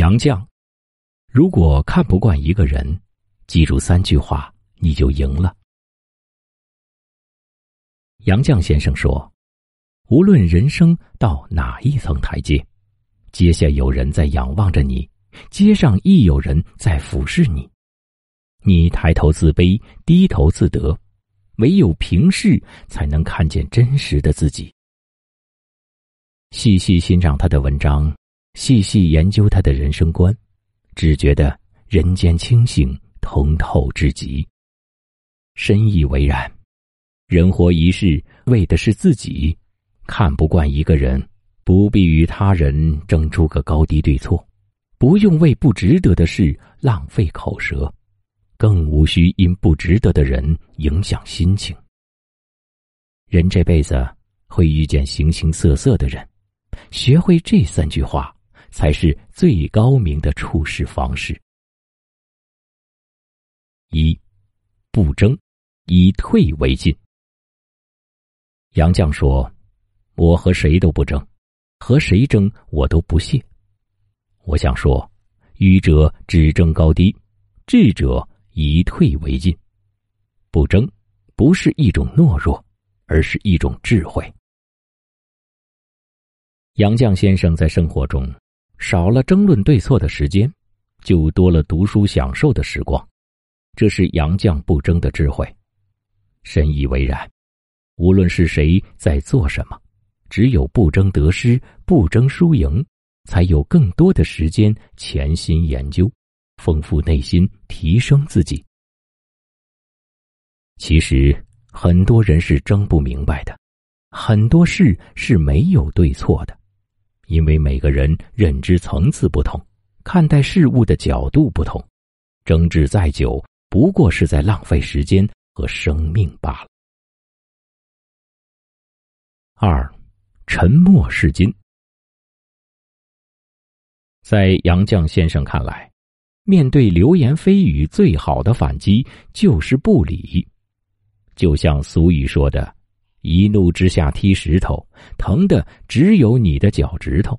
杨绛，如果看不惯一个人，记住三句话，你就赢了。杨绛先生说：“无论人生到哪一层台阶，阶下有人在仰望着你，阶上亦有人在俯视你。你抬头自卑，低头自得，唯有平视，才能看见真实的自己。”细细欣赏他的文章。细细研究他的人生观，只觉得人间清醒通透至极。深以为然。人活一世，为的是自己。看不惯一个人，不必与他人争出个高低对错，不用为不值得的事浪费口舌，更无需因不值得的人影响心情。人这辈子会遇见形形色色的人，学会这三句话。才是最高明的处事方式。一，不争，以退为进。杨绛说：“我和谁都不争，和谁争我都不屑。”我想说，愚者只争高低，智者以退为进。不争，不是一种懦弱，而是一种智慧。杨绛先生在生活中。少了争论对错的时间，就多了读书享受的时光，这是杨绛不争的智慧，深以为然。无论是谁在做什么，只有不争得失，不争输赢，才有更多的时间潜心研究，丰富内心，提升自己。其实很多人是争不明白的，很多事是没有对错的。因为每个人认知层次不同，看待事物的角度不同，争执再久，不过是在浪费时间和生命罢了。二，沉默是金。在杨绛先生看来，面对流言蜚语，最好的反击就是不理。就像俗语说的。一怒之下踢石头，疼的只有你的脚趾头。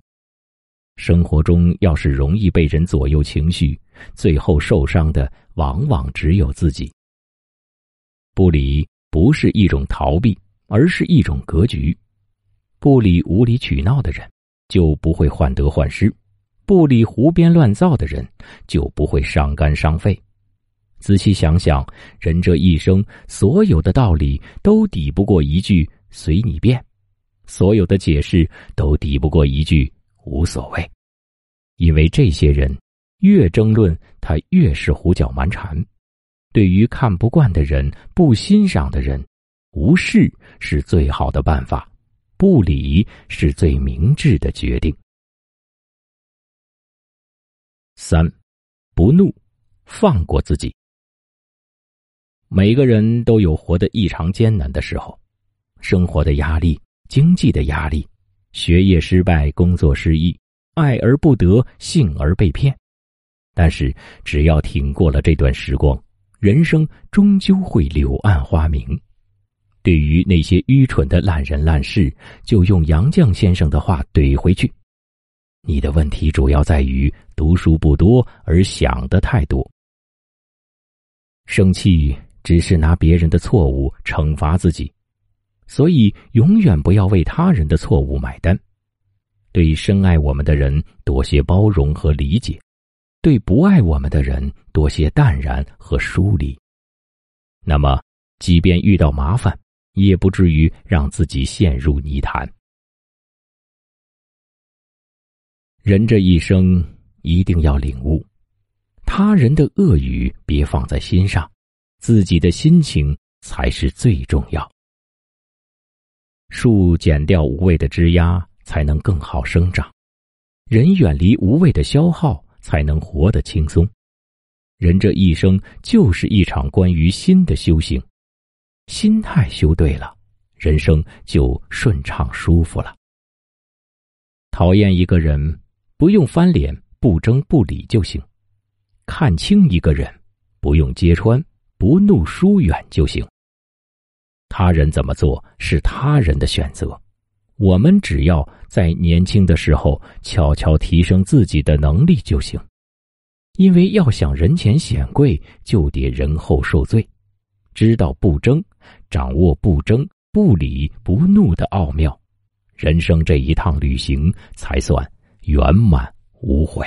生活中要是容易被人左右情绪，最后受伤的往往只有自己。不理不是一种逃避，而是一种格局。不理无理取闹的人，就不会患得患失；不理胡编乱造的人，就不会伤肝伤肺。仔细想想，人这一生，所有的道理都抵不过一句“随你便”，所有的解释都抵不过一句“无所谓”。因为这些人越争论，他越是胡搅蛮缠。对于看不惯的人、不欣赏的人，无视是最好的办法，不理是最明智的决定。三，不怒，放过自己。每个人都有活得异常艰难的时候，生活的压力、经济的压力、学业失败、工作失意、爱而不得、幸而被骗。但是，只要挺过了这段时光，人生终究会柳暗花明。对于那些愚蠢的烂人烂事，就用杨绛先生的话怼回去：你的问题主要在于读书不多，而想的太多。生气。只是拿别人的错误惩罚自己，所以永远不要为他人的错误买单。对深爱我们的人多些包容和理解，对不爱我们的人多些淡然和疏离。那么，即便遇到麻烦，也不至于让自己陷入泥潭。人这一生一定要领悟，他人的恶语别放在心上。自己的心情才是最重要。树剪掉无谓的枝丫，才能更好生长；人远离无谓的消耗，才能活得轻松。人这一生就是一场关于心的修行，心态修对了，人生就顺畅舒服了。讨厌一个人，不用翻脸，不争不理就行；看清一个人，不用揭穿。不怒疏远就行。他人怎么做是他人的选择，我们只要在年轻的时候悄悄提升自己的能力就行。因为要想人前显贵，就得人后受罪。知道不争，掌握不争、不理、不怒的奥妙，人生这一趟旅行才算圆满无悔。